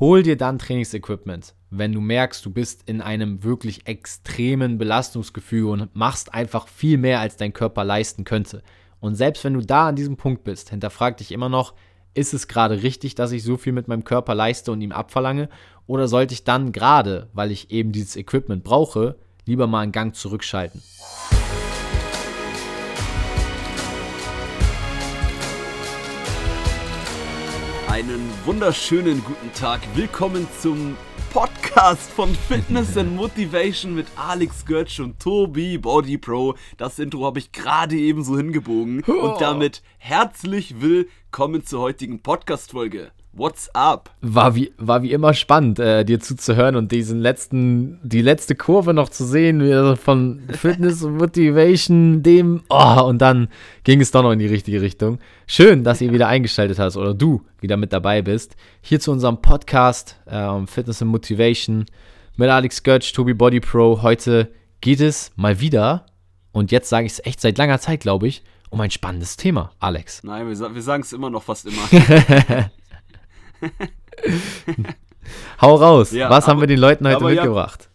hol dir dann Trainingsequipment, wenn du merkst, du bist in einem wirklich extremen Belastungsgefühl und machst einfach viel mehr, als dein Körper leisten könnte. Und selbst wenn du da an diesem Punkt bist, hinterfrag dich immer noch, ist es gerade richtig, dass ich so viel mit meinem Körper leiste und ihm abverlange? Oder sollte ich dann gerade, weil ich eben dieses Equipment brauche, lieber mal einen Gang zurückschalten? Einen wunderschönen guten Tag. Willkommen zum Podcast von Fitness and Motivation mit Alex Götsch und Tobi Body Pro. Das Intro habe ich gerade eben so hingebogen. Und damit herzlich willkommen zur heutigen Podcast-Folge. What's up? War wie, war wie immer spannend, äh, dir zuzuhören und diesen letzten, die letzte Kurve noch zu sehen, von Fitness und Motivation, dem, oh, und dann ging es doch noch in die richtige Richtung. Schön, dass ihr wieder eingeschaltet hast oder du wieder mit dabei bist. Hier zu unserem Podcast ähm, Fitness and Motivation mit Alex Götz, Tobi Body Pro. Heute geht es mal wieder, und jetzt sage ich es echt seit langer Zeit, glaube ich, um ein spannendes Thema, Alex. Nein, wir, wir sagen es immer noch fast immer. Hau raus. Ja, Was aber, haben wir den Leuten heute mitgebracht?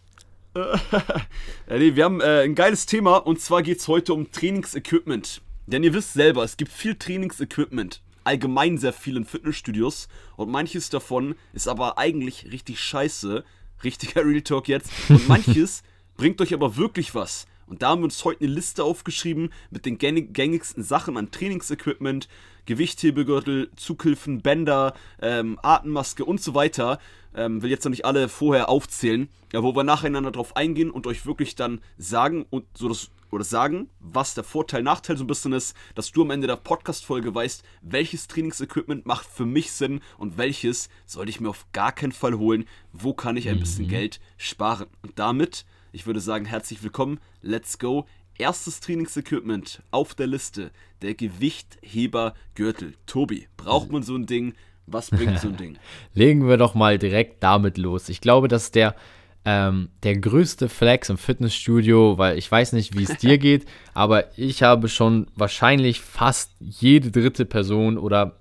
Ja, nee, wir haben äh, ein geiles Thema und zwar geht es heute um Trainingsequipment. Denn ihr wisst selber, es gibt viel Trainingsequipment. Allgemein sehr viel in Fitnessstudios und manches davon ist aber eigentlich richtig scheiße. Richtiger Real Talk jetzt. Und manches bringt euch aber wirklich was. Und da haben wir uns heute eine Liste aufgeschrieben mit den gängigsten Sachen an Trainingsequipment, Gewichthebegürtel, Zughilfen, Bänder, ähm, Atemmaske und so weiter. Ähm, will jetzt noch nicht alle vorher aufzählen, ja, wo wir nacheinander drauf eingehen und euch wirklich dann sagen und so das oder sagen, was der Vorteil, Nachteil so ein bisschen ist, dass du am Ende der Podcast-Folge weißt, welches Trainingsequipment macht für mich Sinn und welches sollte ich mir auf gar keinen Fall holen, wo kann ich ein bisschen mhm. Geld sparen. Und damit, ich würde sagen, herzlich willkommen, let's go Erstes Trainingsequipment auf der Liste, der Gewichthebergürtel. Tobi, braucht man so ein Ding? Was bringt so ein Ding? Legen wir doch mal direkt damit los. Ich glaube, dass der ähm, der größte Flex im Fitnessstudio, weil ich weiß nicht, wie es dir geht, aber ich habe schon wahrscheinlich fast jede dritte Person oder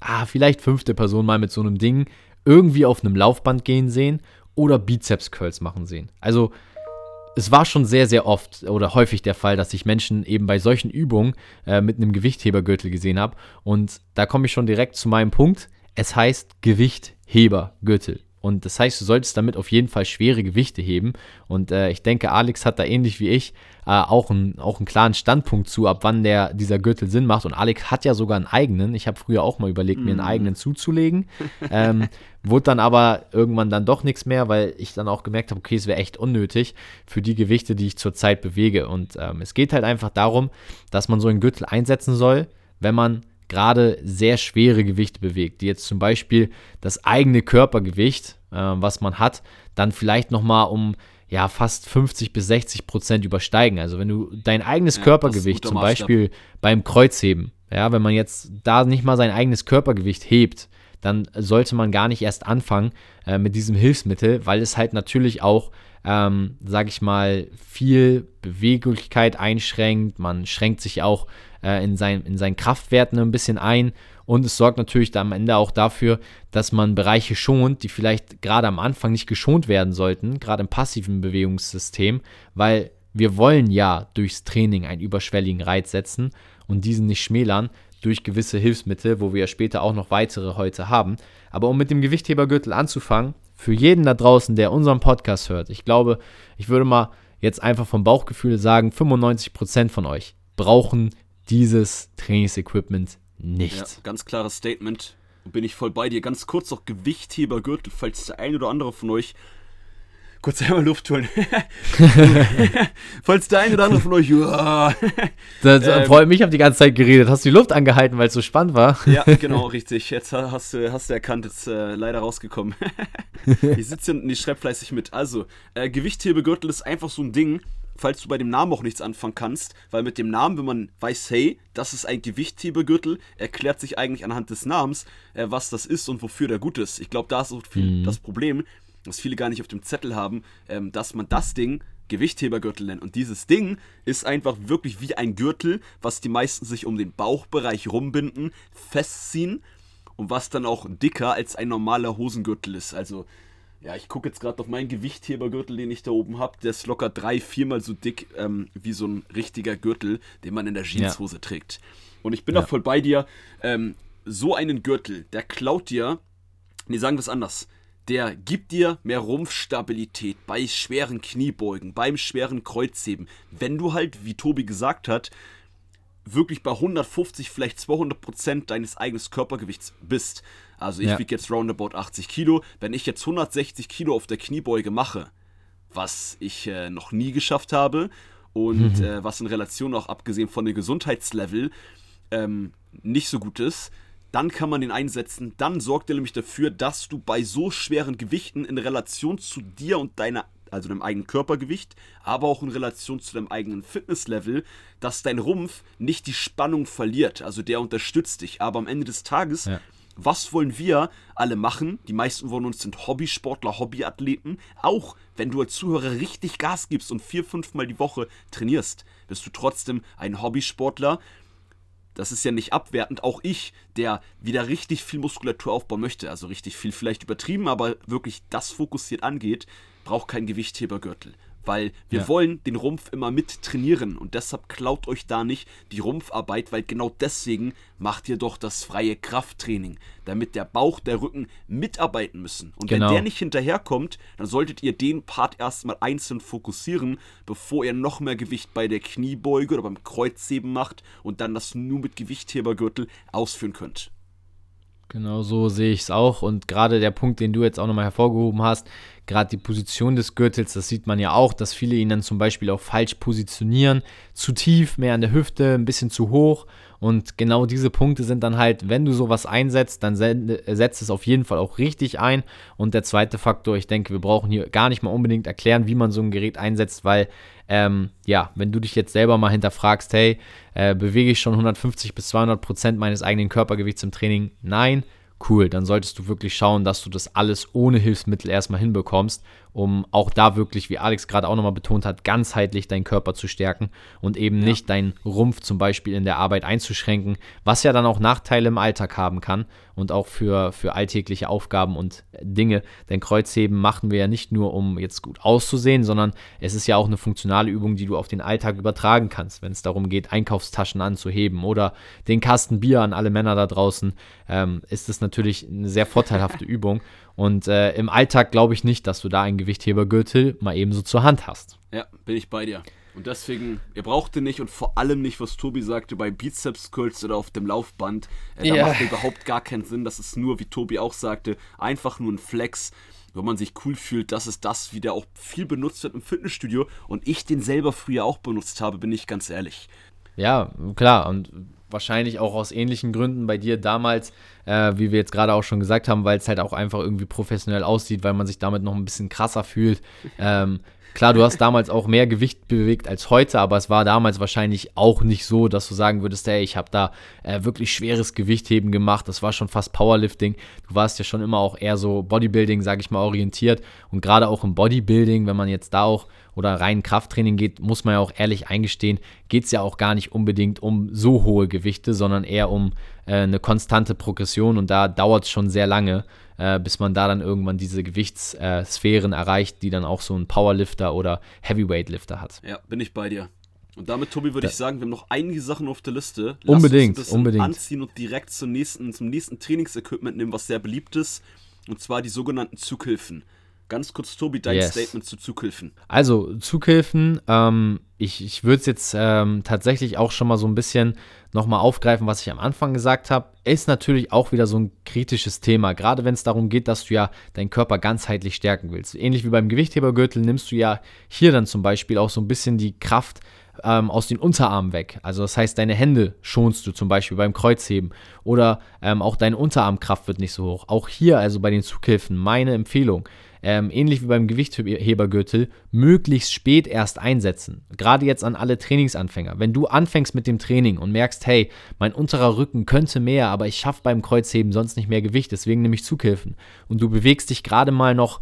ah, vielleicht fünfte Person mal mit so einem Ding irgendwie auf einem Laufband gehen sehen oder Bizeps Curls machen sehen. Also es war schon sehr, sehr oft oder häufig der Fall, dass ich Menschen eben bei solchen Übungen äh, mit einem Gewichthebergürtel gesehen habe. Und da komme ich schon direkt zu meinem Punkt. Es heißt Gewichthebergürtel. Und das heißt, du solltest damit auf jeden Fall schwere Gewichte heben. Und äh, ich denke, Alex hat da ähnlich wie ich äh, auch, ein, auch einen klaren Standpunkt zu, ab wann der, dieser Gürtel Sinn macht. Und Alex hat ja sogar einen eigenen. Ich habe früher auch mal überlegt, mm. mir einen mhm. eigenen zuzulegen. ähm, wurde dann aber irgendwann dann doch nichts mehr, weil ich dann auch gemerkt habe, okay, es wäre echt unnötig für die Gewichte, die ich zurzeit bewege. Und ähm, es geht halt einfach darum, dass man so einen Gürtel einsetzen soll, wenn man gerade sehr schwere Gewichte bewegt, die jetzt zum Beispiel das eigene Körpergewicht, äh, was man hat, dann vielleicht nochmal um ja, fast 50 bis 60 Prozent übersteigen. Also wenn du dein eigenes ja, Körpergewicht zum Beispiel beim Kreuzheben, ja, wenn man jetzt da nicht mal sein eigenes Körpergewicht hebt, dann sollte man gar nicht erst anfangen äh, mit diesem Hilfsmittel, weil es halt natürlich auch, ähm, sag ich mal, viel Beweglichkeit einschränkt. Man schränkt sich auch äh, in, sein, in seinen Kraftwerten ein bisschen ein. Und es sorgt natürlich am Ende auch dafür, dass man Bereiche schont, die vielleicht gerade am Anfang nicht geschont werden sollten, gerade im passiven Bewegungssystem, weil wir wollen ja durchs Training einen überschwelligen Reiz setzen und diesen nicht schmälern durch gewisse Hilfsmittel, wo wir ja später auch noch weitere heute haben. Aber um mit dem Gewichthebergürtel anzufangen, für jeden da draußen, der unseren Podcast hört, ich glaube, ich würde mal jetzt einfach vom Bauchgefühl sagen, 95% von euch brauchen dieses Trainingsequipment nicht. Ja, ganz klares Statement. Bin ich voll bei dir. Ganz kurz noch Gewichthebergürtel, falls der ein oder andere von euch kurz einmal Luft holen. Falls der eine oder andere von euch. das ähm, freut mich, ich habe die ganze Zeit geredet. Hast du die Luft angehalten, weil es so spannend war? ja, genau, richtig. Jetzt hast du, hast du erkannt, jetzt äh, leider rausgekommen. ich sitze hier und ich schreibe fleißig mit. Also, äh, Gewichthebegürtel ist einfach so ein Ding, falls du bei dem Namen auch nichts anfangen kannst, weil mit dem Namen, wenn man weiß, hey, das ist ein Gewichthebegürtel, erklärt sich eigentlich anhand des Namens, äh, was das ist und wofür der gut ist. Ich glaube, da ist auch viel mhm. das Problem, was viele gar nicht auf dem Zettel haben, ähm, dass man das Ding Gewichthebergürtel nennt. Und dieses Ding ist einfach wirklich wie ein Gürtel, was die meisten sich um den Bauchbereich rumbinden, festziehen und was dann auch dicker als ein normaler Hosengürtel ist. Also, ja, ich gucke jetzt gerade auf meinen Gewichthebergürtel, den ich da oben habe. Der ist locker drei, viermal so dick ähm, wie so ein richtiger Gürtel, den man in der Jeanshose ja. trägt. Und ich bin ja. da voll bei dir. Ähm, so einen Gürtel, der klaut dir, nee, sagen wir es anders, der gibt dir mehr Rumpfstabilität bei schweren Kniebeugen, beim schweren Kreuzheben. Wenn du halt, wie Tobi gesagt hat, wirklich bei 150, vielleicht 200 Prozent deines eigenen Körpergewichts bist. Also ich ja. wiege jetzt roundabout 80 Kilo. Wenn ich jetzt 160 Kilo auf der Kniebeuge mache, was ich äh, noch nie geschafft habe und mhm. äh, was in Relation auch abgesehen von dem Gesundheitslevel ähm, nicht so gut ist, dann kann man den einsetzen. Dann sorgt er nämlich dafür, dass du bei so schweren Gewichten in Relation zu dir und deiner also deinem eigenen Körpergewicht, aber auch in Relation zu deinem eigenen Fitnesslevel, dass dein Rumpf nicht die Spannung verliert. Also der unterstützt dich. Aber am Ende des Tages, ja. was wollen wir alle machen? Die meisten von uns sind Hobbysportler, Hobbyathleten. Auch wenn du als Zuhörer richtig Gas gibst und vier, fünfmal die Woche trainierst, bist du trotzdem ein Hobbysportler. Das ist ja nicht abwertend. Auch ich, der wieder richtig viel Muskulatur aufbauen möchte, also richtig viel vielleicht übertrieben, aber wirklich das fokussiert angeht, braucht keinen Gewichthebergürtel. Weil wir ja. wollen den Rumpf immer mit trainieren und deshalb klaut euch da nicht die Rumpfarbeit, weil genau deswegen macht ihr doch das freie Krafttraining, damit der Bauch, der Rücken mitarbeiten müssen. Und genau. wenn der nicht hinterherkommt, dann solltet ihr den Part erstmal einzeln fokussieren, bevor ihr noch mehr Gewicht bei der Kniebeuge oder beim Kreuzheben macht und dann das nur mit Gewichthebergürtel ausführen könnt. Genau so sehe ich es auch. Und gerade der Punkt, den du jetzt auch nochmal hervorgehoben hast, gerade die Position des Gürtels, das sieht man ja auch, dass viele ihn dann zum Beispiel auch falsch positionieren. Zu tief, mehr an der Hüfte, ein bisschen zu hoch. Und genau diese Punkte sind dann halt, wenn du sowas einsetzt, dann setzt es auf jeden Fall auch richtig ein. Und der zweite Faktor, ich denke, wir brauchen hier gar nicht mal unbedingt erklären, wie man so ein Gerät einsetzt, weil ähm, ja, wenn du dich jetzt selber mal hinterfragst, hey, äh, bewege ich schon 150 bis 200 Prozent meines eigenen Körpergewichts im Training? Nein cool, dann solltest du wirklich schauen, dass du das alles ohne Hilfsmittel erstmal hinbekommst um auch da wirklich, wie Alex gerade auch nochmal betont hat, ganzheitlich deinen Körper zu stärken und eben ja. nicht deinen Rumpf zum Beispiel in der Arbeit einzuschränken, was ja dann auch Nachteile im Alltag haben kann und auch für, für alltägliche Aufgaben und Dinge. Denn Kreuzheben machen wir ja nicht nur, um jetzt gut auszusehen, sondern es ist ja auch eine funktionale Übung, die du auf den Alltag übertragen kannst, wenn es darum geht, Einkaufstaschen anzuheben oder den Kasten Bier an alle Männer da draußen, ähm, ist es natürlich eine sehr vorteilhafte Übung. Und äh, im Alltag glaube ich nicht, dass du da einen Gewichthebergürtel mal ebenso zur Hand hast. Ja, bin ich bei dir. Und deswegen, ihr braucht den nicht und vor allem nicht, was Tobi sagte, bei Bizeps Curls oder auf dem Laufband. Äh, da yeah. macht überhaupt gar keinen Sinn. Das ist nur, wie Tobi auch sagte, einfach nur ein Flex, wenn man sich cool fühlt. Das ist das, wie der auch viel benutzt wird im Fitnessstudio. Und ich den selber früher auch benutzt habe, bin ich ganz ehrlich. Ja, klar. Und wahrscheinlich auch aus ähnlichen Gründen bei dir damals, äh, wie wir jetzt gerade auch schon gesagt haben, weil es halt auch einfach irgendwie professionell aussieht, weil man sich damit noch ein bisschen krasser fühlt. Ähm, klar, du hast damals auch mehr Gewicht bewegt als heute, aber es war damals wahrscheinlich auch nicht so, dass du sagen würdest, hey, ich habe da äh, wirklich schweres Gewichtheben gemacht, das war schon fast Powerlifting. Du warst ja schon immer auch eher so Bodybuilding, sage ich mal, orientiert und gerade auch im Bodybuilding, wenn man jetzt da auch oder rein Krafttraining geht, muss man ja auch ehrlich eingestehen, geht es ja auch gar nicht unbedingt um so hohe Gewichte, sondern eher um äh, eine konstante Progression und da dauert es schon sehr lange, äh, bis man da dann irgendwann diese Gewichtssphären äh, erreicht, die dann auch so ein Powerlifter oder Heavyweightlifter hat. Ja, bin ich bei dir. Und damit, Tobi, würde ich sagen, wir haben noch einige Sachen auf der Liste. Lass unbedingt, uns unbedingt. anziehen und direkt zum nächsten, zum nächsten Trainingsequipment nehmen, was sehr beliebt ist. Und zwar die sogenannten Zughilfen. Ganz kurz, Tobi, dein yes. Statement zu Zughilfen. Also, Zughilfen, ähm, ich, ich würde es jetzt ähm, tatsächlich auch schon mal so ein bisschen nochmal aufgreifen, was ich am Anfang gesagt habe. Ist natürlich auch wieder so ein kritisches Thema, gerade wenn es darum geht, dass du ja deinen Körper ganzheitlich stärken willst. Ähnlich wie beim Gewichthebergürtel nimmst du ja hier dann zum Beispiel auch so ein bisschen die Kraft ähm, aus den Unterarmen weg. Also das heißt, deine Hände schonst du zum Beispiel beim Kreuzheben oder ähm, auch deine Unterarmkraft wird nicht so hoch. Auch hier also bei den Zughilfen meine Empfehlung ähm, ähnlich wie beim Gewichthebergürtel, möglichst spät erst einsetzen. Gerade jetzt an alle Trainingsanfänger. Wenn du anfängst mit dem Training und merkst, hey, mein unterer Rücken könnte mehr, aber ich schaffe beim Kreuzheben sonst nicht mehr Gewicht, deswegen nehme ich Zughilfen. Und du bewegst dich gerade mal noch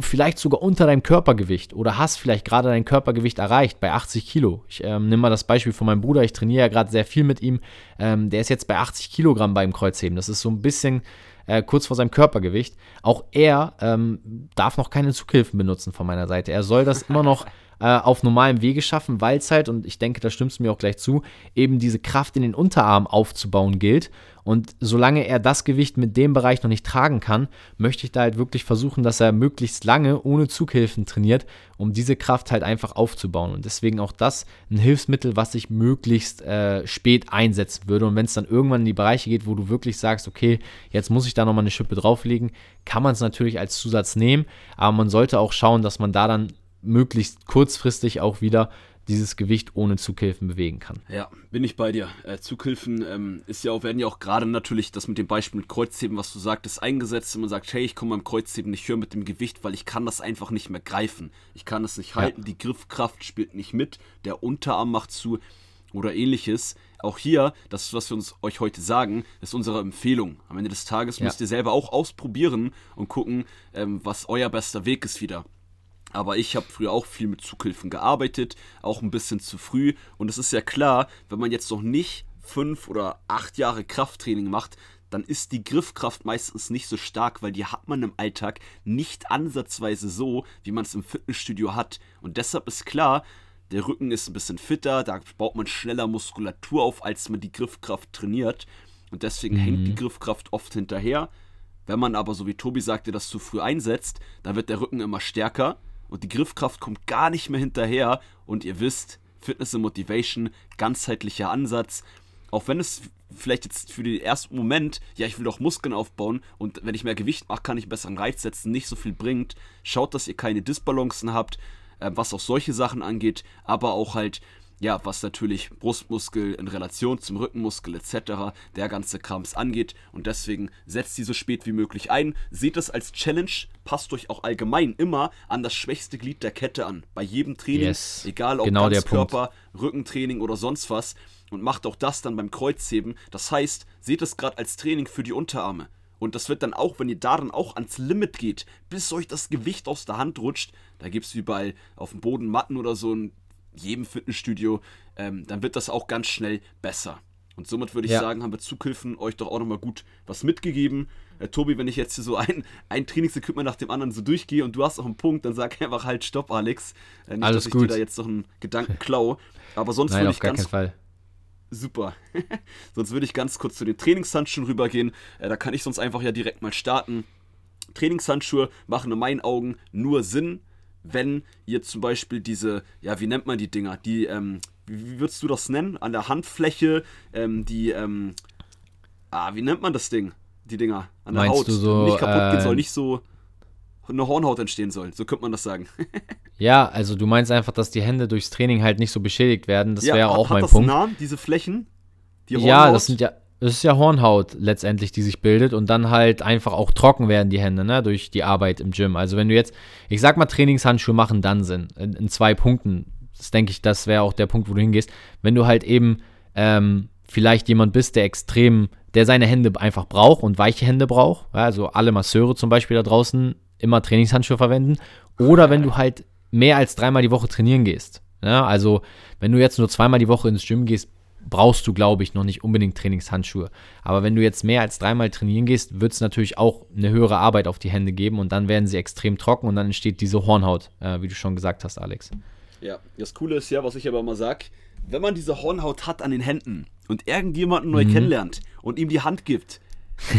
vielleicht sogar unter deinem Körpergewicht oder hast vielleicht gerade dein Körpergewicht erreicht bei 80 Kilo. Ich ähm, nehme mal das Beispiel von meinem Bruder, ich trainiere ja gerade sehr viel mit ihm. Ähm, der ist jetzt bei 80 Kilogramm beim Kreuzheben. Das ist so ein bisschen äh, kurz vor seinem Körpergewicht. Auch er ähm, darf noch keine Zughilfen benutzen von meiner Seite. Er soll das immer noch äh, auf normalem Wege schaffen, weil es halt, und ich denke, da stimmst du mir auch gleich zu, eben diese Kraft in den Unterarm aufzubauen gilt. Und solange er das Gewicht mit dem Bereich noch nicht tragen kann, möchte ich da halt wirklich versuchen, dass er möglichst lange ohne Zughilfen trainiert, um diese Kraft halt einfach aufzubauen. Und deswegen auch das ein Hilfsmittel, was ich möglichst äh, spät einsetzen würde. Und wenn es dann irgendwann in die Bereiche geht, wo du wirklich sagst, okay, jetzt muss ich da nochmal eine Schippe drauflegen, kann man es natürlich als Zusatz nehmen. Aber man sollte auch schauen, dass man da dann möglichst kurzfristig auch wieder dieses Gewicht ohne Zughilfen bewegen kann. Ja, bin ich bei dir. Äh, Zughilfen ähm, ist ja auch, werden ja auch gerade natürlich das mit dem Beispiel mit Kreuzheben, was du sagtest, eingesetzt, wenn man sagt, hey, ich komme beim Kreuzheben nicht höher mit dem Gewicht, weil ich kann das einfach nicht mehr greifen. Ich kann es nicht halten, ja. die Griffkraft spielt nicht mit, der Unterarm macht zu oder ähnliches. Auch hier, das, was wir uns euch heute sagen, ist unsere Empfehlung. Am Ende des Tages ja. müsst ihr selber auch ausprobieren und gucken, ähm, was euer bester Weg ist wieder. Aber ich habe früher auch viel mit Zughilfen gearbeitet, auch ein bisschen zu früh. Und es ist ja klar, wenn man jetzt noch nicht fünf oder acht Jahre Krafttraining macht, dann ist die Griffkraft meistens nicht so stark, weil die hat man im Alltag nicht ansatzweise so, wie man es im Fitnessstudio hat. Und deshalb ist klar, der Rücken ist ein bisschen fitter, da baut man schneller Muskulatur auf, als man die Griffkraft trainiert. Und deswegen mhm. hängt die Griffkraft oft hinterher. Wenn man aber, so wie Tobi sagte, das zu früh einsetzt, dann wird der Rücken immer stärker und die Griffkraft kommt gar nicht mehr hinterher. Und ihr wisst, Fitness and Motivation, ganzheitlicher Ansatz. Auch wenn es vielleicht jetzt für den ersten Moment, ja, ich will doch Muskeln aufbauen und wenn ich mehr Gewicht mache, kann ich besseren Reiz setzen, nicht so viel bringt. Schaut, dass ihr keine Disbalancen habt, äh, was auch solche Sachen angeht, aber auch halt ja, was natürlich Brustmuskel in Relation zum Rückenmuskel etc., der ganze Krams angeht. Und deswegen setzt die so spät wie möglich ein. Seht es als Challenge, passt euch auch allgemein immer an das schwächste Glied der Kette an. Bei jedem Training, yes. egal ob genau Ganzkörper, Rückentraining oder sonst was. Und macht auch das dann beim Kreuzheben. Das heißt, seht es gerade als Training für die Unterarme. Und das wird dann auch, wenn ihr da dann auch ans Limit geht, bis euch das Gewicht aus der Hand rutscht, da gibt es überall auf dem Boden Matten oder so ein jedem Fitnessstudio, ähm, dann wird das auch ganz schnell besser. Und somit würde ich ja. sagen, haben wir Zughilfen euch doch auch nochmal gut was mitgegeben. Äh, Tobi, wenn ich jetzt hier so ein, ein Trainingsequipment nach dem anderen so durchgehe und du hast auch einen Punkt, dann sag einfach halt Stopp, Alex. Äh, nicht, Alles dass ich gut. dir da jetzt noch einen Gedanken klau. Aber sonst Nein, würde ich gar ganz. Fall. Super. sonst würde ich ganz kurz zu den Trainingshandschuhen rübergehen. Äh, da kann ich sonst einfach ja direkt mal starten. Trainingshandschuhe machen in meinen Augen nur Sinn, wenn ihr zum Beispiel diese, ja, wie nennt man die Dinger? Die, ähm, wie würdest du das nennen? An der Handfläche, ähm, die, ähm, ah, wie nennt man das Ding? Die Dinger an der Meinst Haut, du so, nicht kaputt äh, gehen soll, nicht so eine Hornhaut entstehen soll. So könnte man das sagen. ja, also du meinst einfach, dass die Hände durchs Training halt nicht so beschädigt werden. Das ja, wäre auch hat mein das Punkt. Namen, diese Flächen? Die ja, das sind ja, es ist ja Hornhaut letztendlich, die sich bildet und dann halt einfach auch trocken werden die Hände, ne, durch die Arbeit im Gym. Also wenn du jetzt, ich sag mal, Trainingshandschuhe machen dann Sinn. In, in zwei Punkten. Das denke ich, das wäre auch der Punkt, wo du hingehst. Wenn du halt eben ähm, vielleicht jemand bist, der extrem, der seine Hände einfach braucht und weiche Hände braucht, ja, also alle Masseure zum Beispiel da draußen immer Trainingshandschuhe verwenden. Oder wenn du halt mehr als dreimal die Woche trainieren gehst. Ja, also wenn du jetzt nur zweimal die Woche ins Gym gehst, brauchst du, glaube ich, noch nicht unbedingt Trainingshandschuhe. Aber wenn du jetzt mehr als dreimal trainieren gehst, wird es natürlich auch eine höhere Arbeit auf die Hände geben und dann werden sie extrem trocken und dann entsteht diese Hornhaut, äh, wie du schon gesagt hast, Alex. Ja, das Coole ist ja, was ich aber immer sage, wenn man diese Hornhaut hat an den Händen und irgendjemanden neu mhm. kennenlernt und ihm die Hand gibt,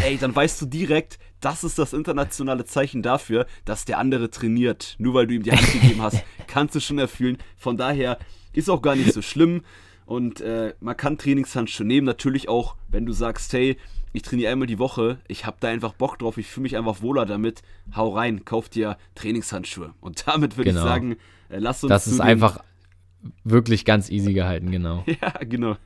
ey, dann weißt du direkt, das ist das internationale Zeichen dafür, dass der andere trainiert. Nur weil du ihm die Hand gegeben hast, kannst du schon erfüllen. Von daher ist auch gar nicht so schlimm. Und äh, man kann Trainingshandschuhe nehmen, natürlich auch, wenn du sagst, hey, ich trainiere einmal die Woche, ich habe da einfach Bock drauf, ich fühle mich einfach wohler damit, hau rein, kauf dir Trainingshandschuhe. Und damit würde genau. ich sagen, äh, lass uns. Das ist einfach wirklich ganz easy gehalten, genau. ja, genau.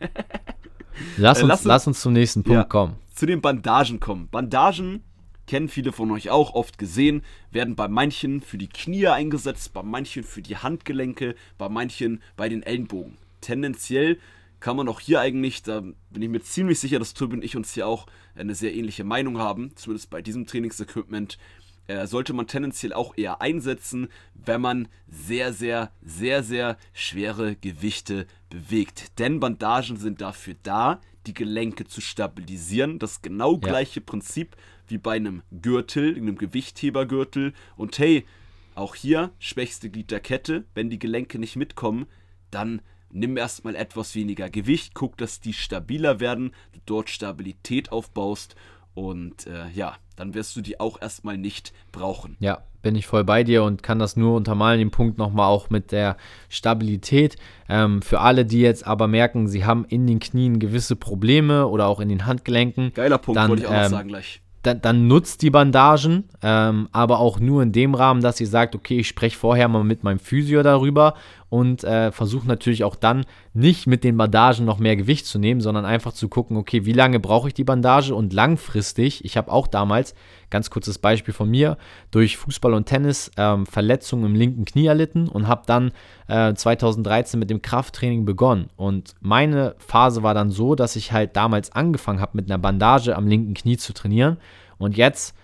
lass, äh, uns, lass, uns, lass uns zum nächsten Punkt ja, kommen. Zu den Bandagen kommen. Bandagen kennen viele von euch auch oft gesehen, werden bei manchen für die Knie eingesetzt, bei manchen für die Handgelenke, bei manchen bei den Ellenbogen tendenziell kann man auch hier eigentlich, da bin ich mir ziemlich sicher, dass Tobi und ich uns hier auch eine sehr ähnliche Meinung haben, zumindest bei diesem Trainingsequipment, äh, sollte man tendenziell auch eher einsetzen, wenn man sehr, sehr, sehr, sehr schwere Gewichte bewegt. Denn Bandagen sind dafür da, die Gelenke zu stabilisieren. Das genau Ja. gleiche Prinzip wie bei einem Gürtel, einem Gewichthebergürtel. Und hey, auch hier schwächste Glied der Kette, wenn die Gelenke nicht mitkommen, dann nimm erstmal etwas weniger Gewicht, guck, dass die stabiler werden, du dort Stabilität aufbaust und äh, ja, dann wirst du die auch erstmal nicht brauchen. Ja, bin ich voll bei dir und kann das nur untermalen, den Punkt nochmal auch mit der Stabilität. Ähm, für alle, die jetzt aber merken, sie haben in den Knien gewisse Probleme oder auch in den Handgelenken, Geiler Punkt, Dann, wollte ich auch noch ähm, sagen gleich. dann, dann nutzt die Bandagen, ähm, aber auch nur in dem Rahmen, dass ihr sagt, okay, ich spreche vorher mal mit meinem Physio darüber und äh, versuche natürlich auch dann nicht mit den Bandagen noch mehr Gewicht zu nehmen, sondern einfach zu gucken, okay, wie lange brauche ich die Bandage und langfristig, ich habe auch damals, ganz kurzes Beispiel von mir, durch Fußball und Tennis ähm, Verletzungen im linken Knie erlitten und habe dann äh, 2013 mit dem Krafttraining begonnen. Und meine Phase war dann so, dass ich halt damals angefangen habe, mit einer Bandage am linken Knie zu trainieren. Und jetzt,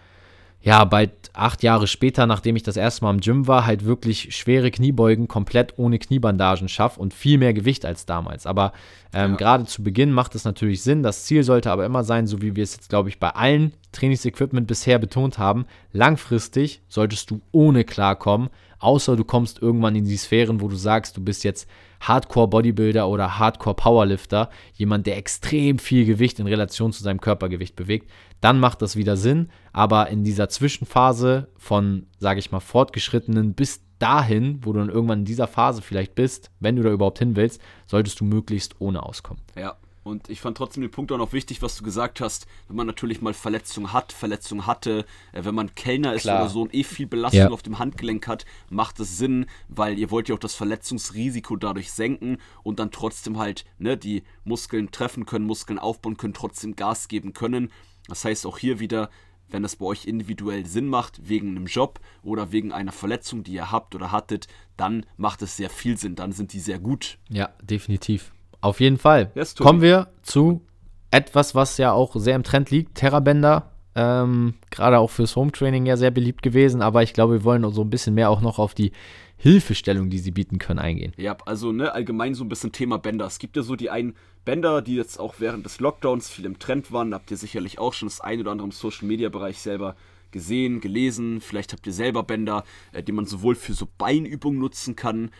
ja, bald acht Jahre später, nachdem ich das erste Mal im Gym war, halt wirklich schwere Kniebeugen komplett ohne Kniebandagen schaffe und viel mehr Gewicht als damals. Aber ähm, Ja. gerade zu Beginn macht es natürlich Sinn. Das Ziel sollte aber immer sein, so wie wir es jetzt, glaube ich, bei allen Trainingsequipment bisher betont haben, langfristig solltest du ohne klarkommen, außer du kommst irgendwann in die Sphären, wo du sagst, du bist jetzt Hardcore Bodybuilder oder Hardcore Powerlifter, jemand, der extrem viel Gewicht in Relation zu seinem Körpergewicht bewegt, dann macht das wieder Sinn. Aber in dieser Zwischenphase von, sage ich mal, fortgeschrittenen bis dahin, wo du dann irgendwann in dieser Phase vielleicht bist, wenn du da überhaupt hin willst, solltest du möglichst ohne auskommen. Ja, und ich fand trotzdem den Punkt auch noch wichtig, was du gesagt hast, wenn man natürlich mal Verletzungen hat, Verletzungen hatte, äh, wenn man Kellner ist Klar. oder so und eh viel Belastung Ja. auf dem Handgelenk hat, macht es Sinn, weil ihr wollt ja auch das Verletzungsrisiko dadurch senken und dann trotzdem halt ne, die Muskeln treffen können, Muskeln aufbauen können, trotzdem Gas geben können. Das heißt auch hier wieder, wenn das bei euch individuell Sinn macht, wegen einem Job oder wegen einer Verletzung, die ihr habt oder hattet, dann macht es sehr viel Sinn, dann sind die sehr gut. Ja, definitiv. Auf jeden Fall. Yes. Kommen wir zu etwas, was ja auch sehr im Trend liegt, Terrabänder. Ähm, Gerade auch fürs Home-Training ja sehr beliebt gewesen, aber ich glaube, wir wollen so ein bisschen mehr auch noch auf die Hilfestellung, die sie bieten können, eingehen. Ja, also ne, allgemein so ein bisschen Thema Bänder. Es gibt ja so die einen Bänder, die jetzt auch während des Lockdowns viel im Trend waren. Da habt ihr sicherlich auch schon das ein oder andere im Social Media Bereich selber gesehen, gelesen. Vielleicht habt ihr selber Bänder, äh, die man sowohl für so Beinübungen nutzen kann.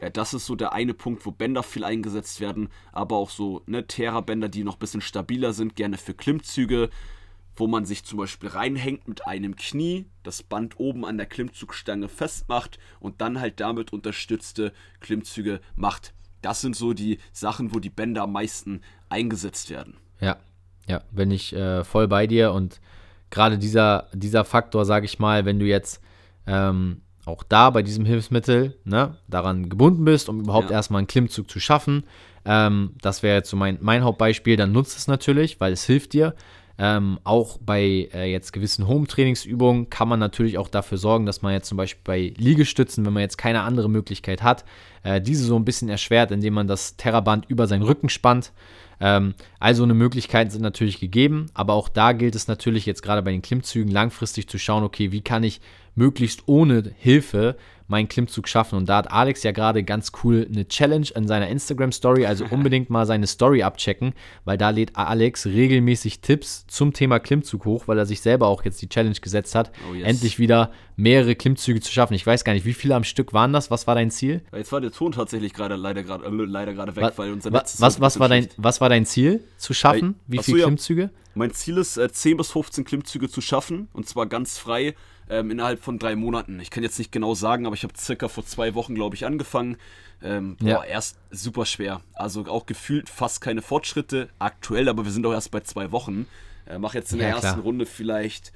Äh, das ist so der eine Punkt, wo Bänder viel eingesetzt werden, aber auch so ne, Terra-Bänder, die noch ein bisschen stabiler sind, gerne für Klimmzüge, wo man sich zum Beispiel reinhängt mit einem Knie, das Band oben an der Klimmzugstange festmacht und dann halt damit unterstützte Klimmzüge macht. Das sind so die Sachen, wo die Bänder am meisten eingesetzt werden. Ja, ja, bin ich äh, voll bei dir und gerade dieser, dieser Faktor, sage ich mal, wenn du jetzt ähm, auch da bei diesem Hilfsmittel ne, daran gebunden bist, um überhaupt Ja. erstmal einen Klimmzug zu schaffen, ähm, das wäre jetzt so mein, mein Hauptbeispiel, dann nutzt es natürlich, weil es hilft dir. Ähm, auch bei äh, jetzt gewissen Home-Trainingsübungen kann man natürlich auch dafür sorgen, dass man jetzt zum Beispiel bei Liegestützen, wenn man jetzt keine andere Möglichkeit hat, äh, diese so ein bisschen erschwert, indem man das Terraband über seinen Rücken spannt. Ähm, also eine Möglichkeit sind natürlich gegeben, aber auch da gilt es natürlich jetzt gerade bei den Klimmzügen langfristig zu schauen, okay, wie kann ich möglichst ohne Hilfe meinen Klimmzug schaffen. Und da hat Alex ja gerade ganz cool eine Challenge in seiner Instagram-Story, also unbedingt mal seine Story abchecken, weil da lädt Alex regelmäßig Tipps zum Thema Klimmzug hoch, weil er sich selber auch jetzt die Challenge gesetzt hat, Oh yes. endlich wieder mehrere Klimmzüge zu schaffen. Ich weiß gar nicht, wie viele am Stück waren das? Was war dein Ziel? Jetzt war der Ton tatsächlich gerade leider gerade äh, leider gerade weg, weil unser was, ein was, bisschen war dein, was war dein Ziel zu schaffen? Wie viele ja. Klimmzüge? Mein Ziel ist, äh, 10 bis 15 Klimmzüge zu schaffen und zwar ganz frei ähm, innerhalb von drei Monaten. Ich kann jetzt nicht genau sagen, aber ich habe circa vor zwei Wochen, glaube ich, angefangen. Ähm, boah, Ja. erst super schwer. Also auch gefühlt fast keine Fortschritte aktuell, aber wir sind auch erst bei zwei Wochen. Äh, mach jetzt in der Ja, ersten klar. Runde vielleicht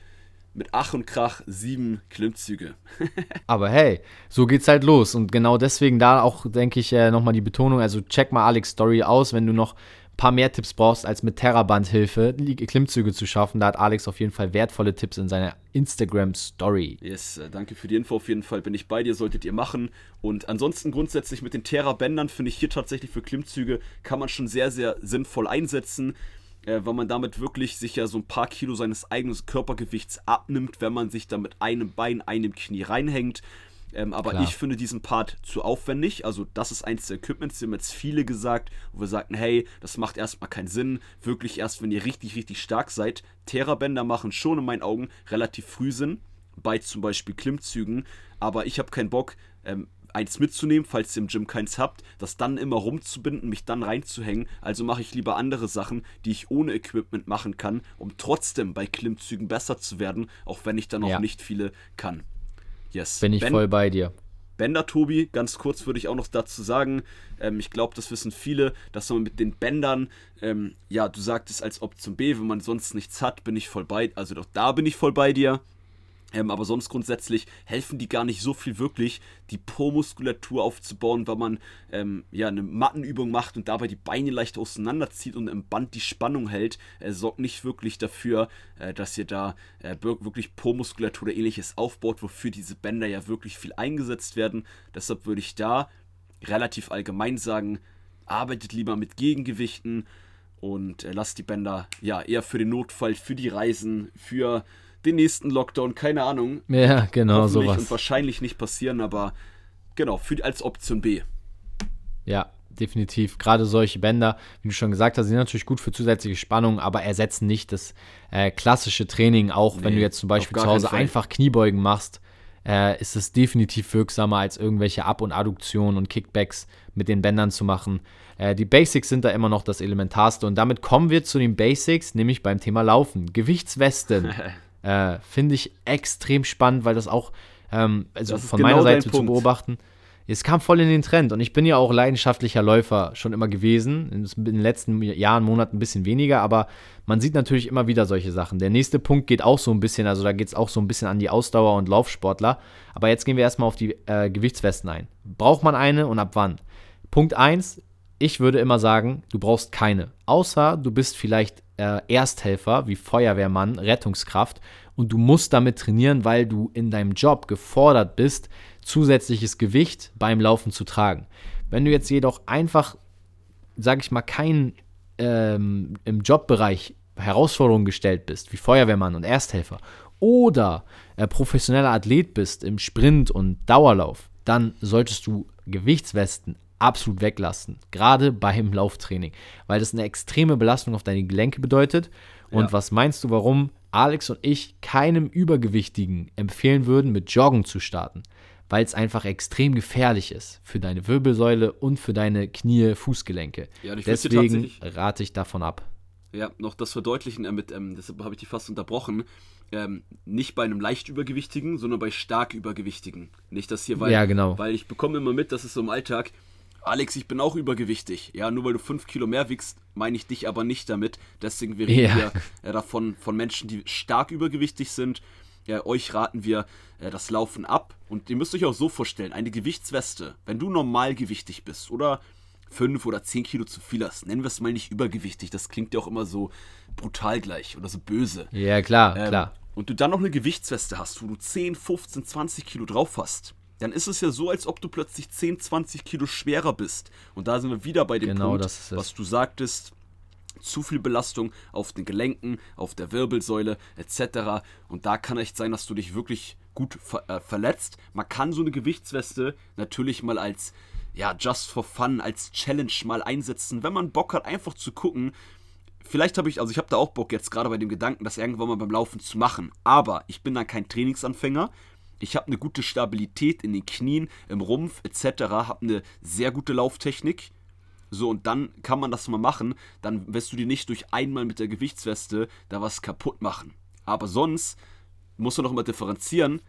mit Ach und Krach sieben Klimmzüge. Aber hey, so geht's halt los. Und genau deswegen da auch, denke ich, äh, nochmal die Betonung. Also check mal Alex Story aus, wenn du noch paar mehr Tipps brauchst, als mit Terraband-Hilfe Li- Klimmzüge zu schaffen. Da hat Alex auf jeden Fall wertvolle Tipps in seiner Instagram-Story. Yes, äh, danke für die Info. Auf jeden Fall bin ich bei dir, solltet ihr machen. Und ansonsten grundsätzlich mit den Terra-Bändern finde ich hier tatsächlich für Klimmzüge kann man schon sehr, sehr sinnvoll einsetzen. äh, weil man damit wirklich sicher so ein paar Kilo seines eigenen Körpergewichts abnimmt, wenn man sich da mit einem Bein, einem Knie reinhängt. Ähm, aber Klar. ich finde diesen Part zu aufwendig. Also, das ist eins der Equipments, die haben jetzt viele gesagt, wo wir sagten, hey, das macht erstmal keinen Sinn. Wirklich erst, wenn ihr richtig, richtig stark seid. Terra-Bänder machen schon in meinen Augen relativ früh Sinn. Bei zum Beispiel Klimmzügen. Aber ich habe keinen Bock, ähm, eins mitzunehmen, falls ihr im Gym keins habt, das dann immer rumzubinden, mich dann reinzuhängen. Also mache ich lieber andere Sachen, die ich ohne Equipment machen kann, um trotzdem bei Klimmzügen besser zu werden, auch wenn ich dann noch ja. nicht viele kann. Yes. Bin ich ben, voll bei dir. Bänder, Tobi, ganz kurz würde ich auch noch dazu sagen, ähm, ich glaube, das wissen viele, dass man mit den Bändern, ähm, ja, du sagtest als Option B, wenn man sonst nichts hat, bin ich voll bei, also doch da bin ich voll bei dir. Ähm, aber sonst grundsätzlich helfen die gar nicht so viel wirklich, die Po-Muskulatur aufzubauen, weil man ähm, ja eine Mattenübung macht und dabei die Beine leicht auseinanderzieht und im Band die Spannung hält. Äh, sorgt nicht wirklich dafür, äh, dass ihr da äh, wirklich Po-Muskulatur oder ähnliches aufbaut, wofür diese Bänder ja wirklich viel eingesetzt werden. Deshalb würde ich da relativ allgemein sagen, arbeitet lieber mit Gegengewichten und äh, lasst die Bänder ja eher für den Notfall, für die Reisen, für den nächsten Lockdown, keine Ahnung. Ja, genau, sowas. Und wahrscheinlich nicht passieren, aber genau, für, als Option B. Ja, definitiv. Gerade solche Bänder, wie du schon gesagt hast, sind natürlich gut für zusätzliche Spannung, aber ersetzen nicht das äh, klassische Training. Auch nee, wenn du jetzt zum Beispiel zu Hause einfach Kniebeugen machst, äh, ist es definitiv wirksamer, als irgendwelche Ab- und Adduktionen und Kickbacks mit den Bändern zu machen. Äh, die Basics sind da immer noch das Elementarste. Und damit kommen wir zu den Basics, nämlich beim Thema Laufen. Gewichtswesten. Äh, Finde ich extrem spannend, weil das auch, ähm, also von genau meiner Seite zu beobachten, es kam voll in den Trend und ich bin ja auch leidenschaftlicher Läufer schon immer gewesen. In den letzten Jahren, Monaten ein bisschen weniger, aber man sieht natürlich immer wieder solche Sachen. Der nächste Punkt geht auch so ein bisschen, also da geht es auch so ein bisschen an die Ausdauer- und Laufsportler. Aber jetzt gehen wir erstmal auf die äh, Gewichtswesten ein. Braucht man eine und ab wann? Punkt 1, ich würde immer sagen, du brauchst keine. Außer du bist vielleicht äh, Ersthelfer wie Feuerwehrmann, Rettungskraft und du musst damit trainieren, weil du in deinem Job gefordert bist, zusätzliches Gewicht beim Laufen zu tragen. Wenn du jetzt jedoch einfach, sag ich mal, kein ähm, im Jobbereich Herausforderungen gestellt bist, wie Feuerwehrmann und Ersthelfer, oder äh, professioneller Athlet bist im Sprint und Dauerlauf, dann solltest du Gewichtswesten absolut weglassen. Gerade beim Lauftraining. Weil das eine extreme Belastung auf deine Gelenke bedeutet. Und ja. was meinst du, warum Alex und ich keinem Übergewichtigen empfehlen würden, mit Joggen zu starten? Weil es einfach extrem gefährlich ist für deine Wirbelsäule und für deine Knie, Fußgelenke. Ja, Deswegen rate ich davon ab. Ja, noch das Verdeutlichen, äh, mit, ähm, deshalb habe ich die fast unterbrochen. Ähm, nicht bei einem leicht Übergewichtigen, sondern bei stark Übergewichtigen. Nicht das hier, weil, ja, genau. weil ich bekomme immer mit, dass es so im Alltag, Alex, ich bin auch übergewichtig. Ja, nur weil du fünf Kilo mehr wiegst, meine ich dich aber nicht damit. Deswegen wir reden ja. wir davon von Menschen, die stark übergewichtig sind. Ja, euch raten wir äh, das Laufen ab. Und ihr müsst euch auch so vorstellen, eine Gewichtsweste, wenn du normalgewichtig bist oder fünf oder zehn Kilo zu viel hast, nennen wir es mal nicht übergewichtig. Das klingt ja auch immer so brutal gleich oder so böse. Ja, klar, ähm, klar. Und du dann noch eine Gewichtsweste hast, wo du 10, 15, 20 Kilo drauf hast dann ist es ja so, als ob du plötzlich 10, 20 Kilo schwerer bist. Und da sind wir wieder bei dem genau, Punkt, was du sagtest, zu viel Belastung auf den Gelenken, auf der Wirbelsäule etc. Und da kann echt sein, dass du dich wirklich gut ver äh, verletzt. Man kann so eine Gewichtsweste natürlich mal als, ja, just for fun, als Challenge mal einsetzen, wenn man Bock hat, einfach zu gucken. Vielleicht habe ich, also ich habe da auch Bock jetzt gerade bei dem Gedanken, das irgendwann mal beim Laufen zu machen. Aber ich bin dann kein Trainingsanfänger ich habe eine gute Stabilität in den Knien, im Rumpf etc., habe eine sehr gute Lauftechnik. So, und dann kann man das mal machen. Dann wirst du dir nicht durch einmal mit der Gewichtsweste da was kaputt machen. Aber sonst musst du noch mal differenzieren.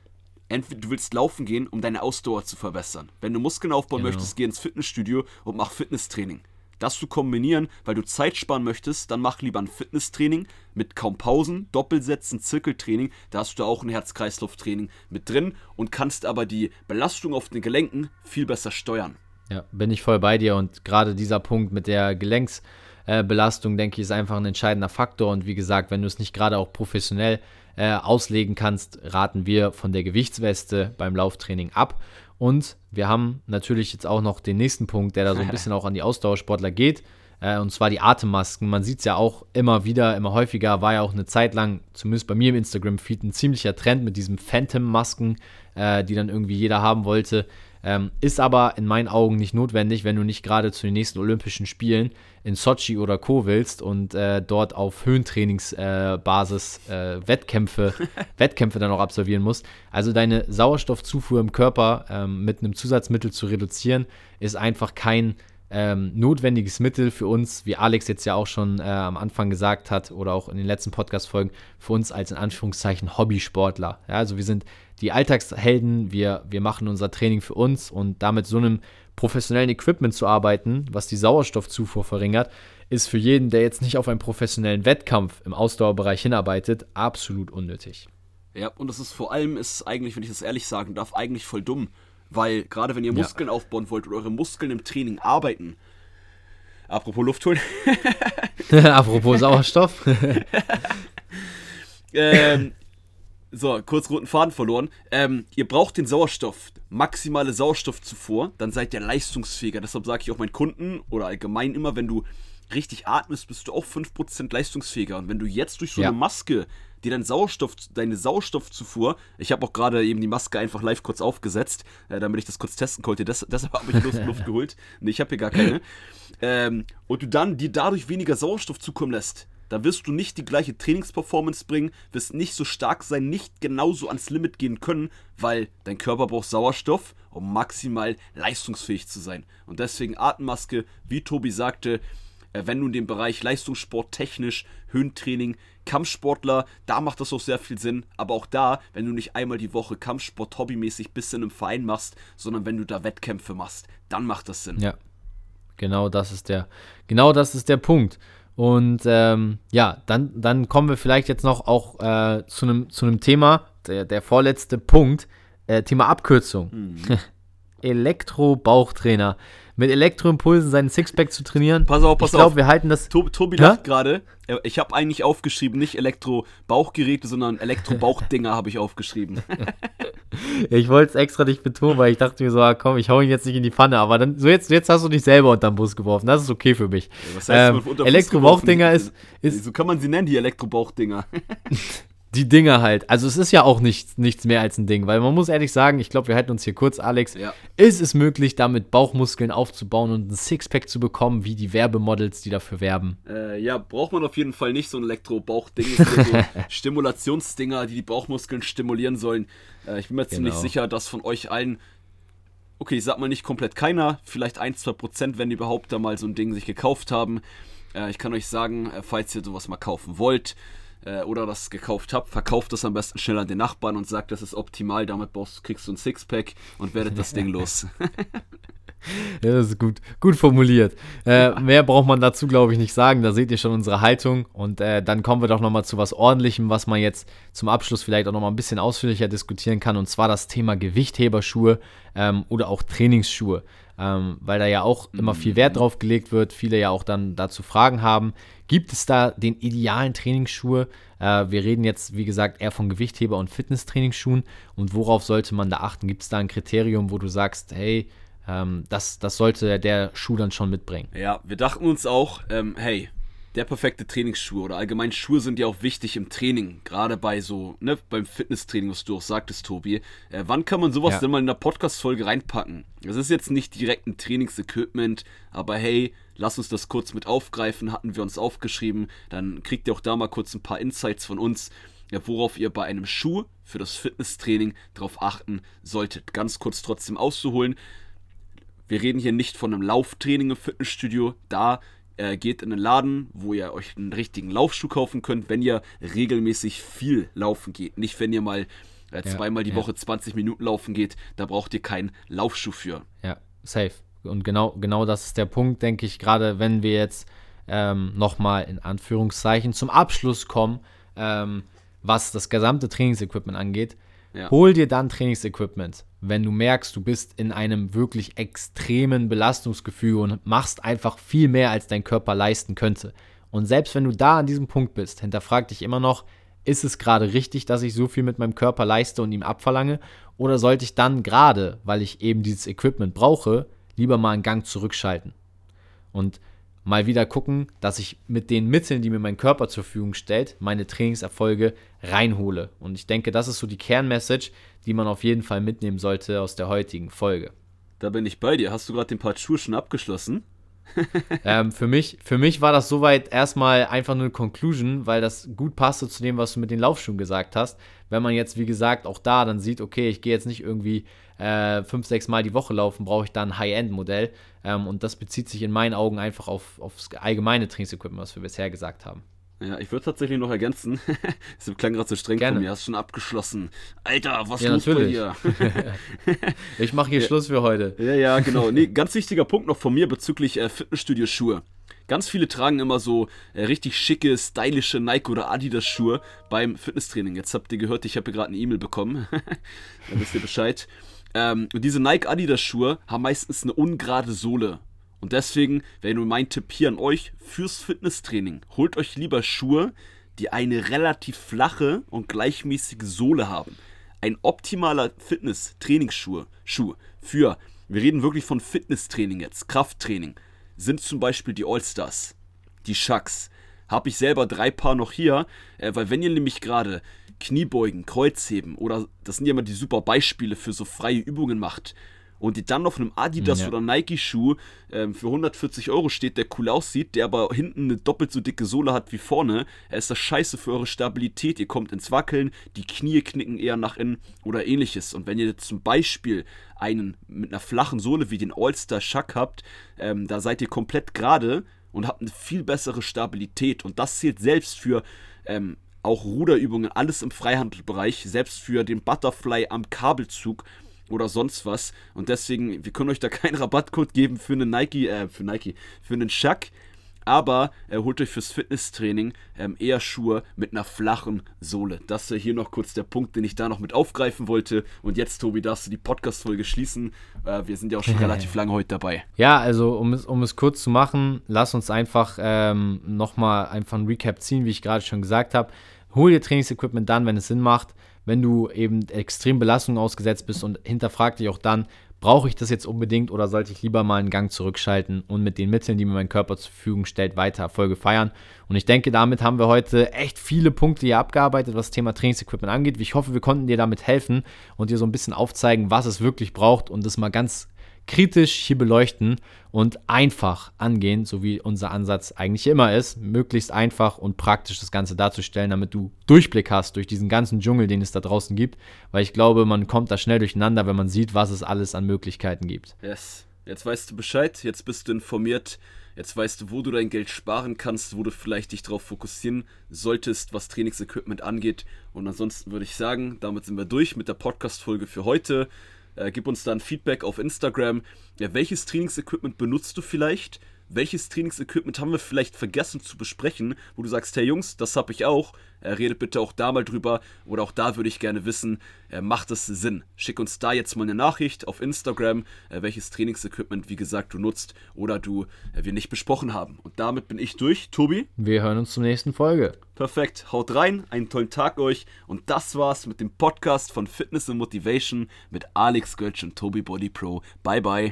Entweder du willst laufen gehen, um deine Ausdauer zu verbessern. Wenn du Muskeln aufbauen genau. möchtest, geh ins Fitnessstudio und mach Fitnesstraining das zu kombinieren, weil du Zeit sparen möchtest, dann mach lieber ein Fitnesstraining mit kaum Pausen, Doppelsätzen, Zirkeltraining. Da hast du auch ein Herz-Kreislauf-Training mit drin und kannst aber die Belastung auf den Gelenken viel besser steuern. Ja, bin ich voll bei dir und gerade dieser Punkt mit der Gelenksbelastung, denke ich, ist einfach ein entscheidender Faktor und wie gesagt, wenn du es nicht gerade auch professionell äh, auslegen kannst, raten wir von der Gewichtsweste beim Lauftraining ab. Und wir haben natürlich jetzt auch noch den nächsten Punkt, der da so ein bisschen auch an die Ausdauersportler geht. äh, und zwar die Atemmasken. Man sieht es ja auch immer wieder, immer häufiger, war ja auch eine Zeit lang, zumindest bei mir im Instagram-Feed, ein ziemlicher Trend mit diesen Phantom-Masken, äh, die dann irgendwie jeder haben wollte. Ähm, ist aber in meinen Augen nicht notwendig, wenn du nicht gerade zu den nächsten Olympischen Spielen in Sochi oder Co. willst und äh, dort auf Höhentrainingsbasis äh, äh, Wettkämpfe, Wettkämpfe dann auch absolvieren musst. Also deine Sauerstoffzufuhr im Körper ähm, mit einem Zusatzmittel zu reduzieren, ist einfach kein ähm, notwendiges Mittel für uns, wie Alex jetzt ja auch schon äh, am Anfang gesagt hat oder auch in den letzten Podcast-Folgen, für uns als in Anführungszeichen Hobbysportler. Ja, also wir sind die Alltagshelden, wir, wir machen unser Training für uns und damit so einem professionellen Equipment zu arbeiten, was die Sauerstoffzufuhr verringert, ist für jeden, der jetzt nicht auf einen professionellen Wettkampf im Ausdauerbereich hinarbeitet, absolut unnötig. Ja, und das ist vor allem, ist eigentlich, wenn ich das ehrlich sagen darf, eigentlich voll dumm. Weil gerade wenn ihr Muskeln ja. aufbauen wollt oder eure Muskeln im Training arbeiten, apropos Luft holen. apropos Sauerstoff. ähm, so, kurz roten Faden verloren. Ähm, ihr braucht den Sauerstoff, maximale Sauerstoffzufuhr, dann seid ihr leistungsfähiger. Deshalb sage ich auch meinen Kunden oder allgemein immer, wenn du richtig atmest, bist du auch 5% leistungsfähiger. Und wenn du jetzt durch so ja. eine Maske die dein Sauerstoff, deine Sauerstoffzufuhr, ich habe auch gerade eben die Maske einfach live kurz aufgesetzt, äh, damit ich das kurz testen konnte, das, deshalb habe ich Luft, Luft geholt. Nee, ich habe hier gar keine. Ähm, und du dann dir dadurch weniger Sauerstoff zukommen lässt, da wirst du nicht die gleiche Trainingsperformance bringen, wirst nicht so stark sein, nicht genauso ans Limit gehen können, weil dein Körper braucht Sauerstoff, um maximal leistungsfähig zu sein. Und deswegen Atemmaske, wie Tobi sagte, wenn du in dem Bereich Leistungssport, technisch, Höhentraining, Kampfsportler, da macht das auch sehr viel Sinn. Aber auch da, wenn du nicht einmal die Woche Kampfsport hobbymäßig bis in einem Verein machst, sondern wenn du da Wettkämpfe machst, dann macht das Sinn. Ja, genau das ist der, genau das ist der Punkt. Und ähm, ja, dann, dann kommen wir vielleicht jetzt noch auch äh, zu einem zu Thema, der, der vorletzte Punkt, äh, Thema Abkürzung. Mhm. Elektro-Bauchtrainer mit Elektroimpulsen seinen Sixpack zu trainieren. Pass auf, pass ich glaub, auf. wir halten das. Tobi, Tobi lacht gerade. Ich habe eigentlich aufgeschrieben, nicht Elektro-Bauchgeräte, sondern Elektro-Bauchdinger habe ich aufgeschrieben. ich wollte es extra nicht betonen, weil ich dachte mir so, ah, komm, ich hau ihn jetzt nicht in die Pfanne. Aber dann, so jetzt, jetzt hast du dich selber unter den Bus geworfen. Das ist okay für mich. was heißt, ähm, Elektro-Bauchdinger ist, ist. So kann man sie nennen, die Elektro-Bauchdinger. die Dinger halt. Also es ist ja auch nichts, nichts mehr als ein Ding, weil man muss ehrlich sagen, ich glaube, wir halten uns hier kurz, Alex. Ja. Ist es möglich, damit Bauchmuskeln aufzubauen und ein Sixpack zu bekommen, wie die Werbemodels, die dafür werben? Äh, ja, braucht man auf jeden Fall nicht so ein Elektro-Bauchding. so Stimulationsdinger, die die Bauchmuskeln stimulieren sollen. Äh, ich bin mir genau. ziemlich sicher, dass von euch allen okay, ich sag mal nicht komplett keiner, vielleicht 1, 2 Prozent, wenn die überhaupt da mal so ein Ding sich gekauft haben. Äh, ich kann euch sagen, äh, falls ihr sowas mal kaufen wollt, äh, oder das gekauft habt, verkauft das am besten schnell an den Nachbarn und sagt, das ist optimal, damit brauchst, kriegst du ein Sixpack und werdet das Ding los. Ja, das ist gut, gut formuliert. Äh, mehr braucht man dazu, glaube ich, nicht sagen. Da seht ihr schon unsere Haltung. Und äh, dann kommen wir doch nochmal zu was Ordentlichem, was man jetzt zum Abschluss vielleicht auch nochmal ein bisschen ausführlicher diskutieren kann. Und zwar das Thema Gewichtheberschuhe ähm, oder auch Trainingsschuhe ähm, weil da ja auch immer viel Wert drauf gelegt wird, viele ja auch dann dazu Fragen haben. Gibt es da den idealen Trainingsschuhe? Äh, wir reden jetzt, wie gesagt, eher von Gewichtheber- und Fitnesstrainingsschuhen und worauf sollte man da achten? Gibt es da ein Kriterium, wo du sagst, hey, ähm, das, das sollte der Schuh dann schon mitbringen? Ja, wir dachten uns auch, ähm, hey, der perfekte Trainingsschuh oder allgemein Schuhe sind ja auch wichtig im Training, gerade bei so, ne, beim Fitnesstraining, was du auch sagtest, Tobi. Äh, wann kann man sowas ja. denn mal in der Podcast-Folge reinpacken? Das ist jetzt nicht direkt ein Trainingsequipment, aber hey, lass uns das kurz mit aufgreifen, hatten wir uns aufgeschrieben, dann kriegt ihr auch da mal kurz ein paar Insights von uns, ja, worauf ihr bei einem Schuh für das Fitnesstraining drauf achten solltet. Ganz kurz trotzdem auszuholen. Wir reden hier nicht von einem Lauftraining im Fitnessstudio, da äh, geht in einen Laden, wo ihr euch einen richtigen Laufschuh kaufen könnt, wenn ihr regelmäßig viel laufen geht. Nicht, wenn ihr mal äh, zweimal die ja. Woche 20 Minuten laufen geht, da braucht ihr keinen Laufschuh für. Ja, safe. Und genau, genau das ist der Punkt, denke ich, gerade wenn wir jetzt ähm, nochmal in Anführungszeichen zum Abschluss kommen, ähm, was das gesamte Trainingsequipment angeht. Ja. Hol dir dann Trainingsequipment, wenn du merkst, du bist in einem wirklich extremen Belastungsgefühl und machst einfach viel mehr, als dein Körper leisten könnte. Und selbst wenn du da an diesem Punkt bist, hinterfrag dich immer noch, ist es gerade richtig, dass ich so viel mit meinem Körper leiste und ihm abverlange? Oder sollte ich dann gerade, weil ich eben dieses Equipment brauche, lieber mal einen Gang zurückschalten? Und mal wieder gucken, dass ich mit den Mitteln, die mir mein Körper zur Verfügung stellt, meine Trainingserfolge reinhole. Und ich denke, das ist so die Kernmessage, die man auf jeden Fall mitnehmen sollte aus der heutigen Folge. Da bin ich bei dir. Hast du gerade den Part Schuhe schon abgeschlossen? ähm, für, mich, für mich war das soweit erstmal einfach nur eine Conclusion, weil das gut passte zu dem, was du mit den Laufschuhen gesagt hast. Wenn man jetzt, wie gesagt, auch da dann sieht, okay, ich gehe jetzt nicht irgendwie äh, fünf, sechs Mal die Woche laufen, brauche ich da ein High-End-Modell. Ähm, und das bezieht sich in meinen Augen einfach auf, aufs allgemeine Trainingsequipment, was wir bisher gesagt haben. Ja, ich würde tatsächlich noch ergänzen. das klang gerade so streng Gerne. von mir. Hast schon abgeschlossen. Alter, was Ja, los natürlich. bei dir? Ich mache hier Schluss für heute. Ja, ja, genau. Nee, ganz wichtiger Punkt noch von mir bezüglich äh, Fitnessstudio-Schuhe. Ganz viele tragen immer so äh, richtig schicke, stylische Nike oder Adidas Schuhe beim Fitnesstraining. Jetzt habt ihr gehört, ich habe gerade eine E-Mail bekommen. Dann wisst ihr Bescheid. Ähm, und diese Nike Adidas Schuhe haben meistens eine ungerade Sohle. Und deswegen wäre nur mein Tipp hier an euch fürs Fitnesstraining. Holt euch lieber Schuhe, die eine relativ flache und gleichmäßige Sohle haben. Ein optimaler Fitness-Trainingsschuh Schuh für, wir reden wirklich von Fitnesstraining jetzt, Krafttraining, sind zum Beispiel die All-Stars, die Shucks. Habe ich selber drei Paar noch hier, äh, weil wenn ihr nämlich gerade Kniebeugen, Kreuzheben oder das sind ja immer die super Beispiele für so freie Übungen macht und die dann auf einem Adidas Ja. oder Nike-Schuh ähm, für 140 Euro steht, der cool aussieht, der aber hinten eine doppelt so dicke Sohle hat wie vorne, er ist das scheiße für eure Stabilität. Ihr kommt ins Wackeln, die Knie knicken eher nach innen oder ähnliches. Und wenn ihr zum Beispiel einen mit einer flachen Sohle wie den All-Star Shuck habt, ähm, da seid ihr komplett gerade und habt eine viel bessere Stabilität. Und das zählt selbst für ähm, auch Ruderübungen, alles im Freihandelbereich, selbst für den Butterfly am Kabelzug oder sonst was. Und deswegen, wir können euch da keinen Rabattcode geben für einen Nike, äh, für Nike, für einen Chuck. Aber äh, holt euch fürs Fitnesstraining ähm, eher Schuhe mit einer flachen Sohle. Das ist hier noch kurz der Punkt, den ich da noch mit aufgreifen wollte. Und jetzt, Tobi, darfst du die Podcast-Folge schließen. Äh, wir sind ja auch schon relativ lange heute dabei. Ja, also um es, um es kurz zu machen, lass uns einfach ähm, nochmal einfach ein Recap ziehen, wie ich gerade schon gesagt habe. Hol dir Trainingsequipment dann, wenn es Sinn macht, wenn du eben extrem Belastungen ausgesetzt bist und hinterfrag dich auch dann, brauche ich das jetzt unbedingt oder sollte ich lieber mal einen Gang zurückschalten und mit den Mitteln, die mir mein Körper zur Verfügung stellt, weiter Erfolge feiern. Und ich denke, damit haben wir heute echt viele Punkte hier abgearbeitet, was das Thema Trainingsequipment angeht. Ich hoffe, wir konnten dir damit helfen und dir so ein bisschen aufzeigen, was es wirklich braucht und das mal ganz kritisch hier beleuchten und einfach angehen, so wie unser Ansatz eigentlich immer ist, möglichst einfach und praktisch das Ganze darzustellen, damit du Durchblick hast durch diesen ganzen Dschungel, den es da draußen gibt, weil ich glaube, man kommt da schnell durcheinander, wenn man sieht, was es alles an Möglichkeiten gibt. Yes. Jetzt weißt du Bescheid, jetzt bist du informiert, jetzt weißt du, wo du dein Geld sparen kannst, wo du vielleicht dich darauf fokussieren solltest, was Trainingsequipment angeht. Und ansonsten würde ich sagen, damit sind wir durch mit der Podcast-Folge für heute. Äh, gib uns dann Feedback auf Instagram. Ja, welches Trainingsequipment benutzt du vielleicht? Welches Trainingsequipment haben wir vielleicht vergessen zu besprechen, wo du sagst, hey Jungs, das habe ich auch. Äh, redet bitte auch da mal drüber. Oder auch da würde ich gerne wissen, äh, macht es Sinn? Schick uns da jetzt mal eine Nachricht auf Instagram, äh, welches Trainingsequipment, wie gesagt, du nutzt oder du äh, wir nicht besprochen haben. Und damit bin ich durch. Tobi, Wir hören uns zur nächsten Folge. perfekt. Haut rein, einen tollen Tag euch. Und das war's mit dem Podcast von Fitness and Motivation mit Alex Götz und Tobi Body Pro. Bye bye.